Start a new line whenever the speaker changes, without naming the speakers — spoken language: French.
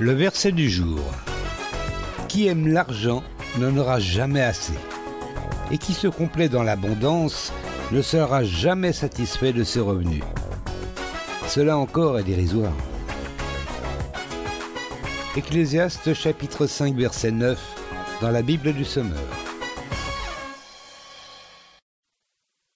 Le verset du jour. Qui aime l'argent n'en aura jamais assez. Et qui se complaît dans l'abondance ne sera jamais satisfait de ses revenus. Cela encore est dérisoire. Ecclésiaste chapitre 5 verset 9 dans la Bible du Sommeur.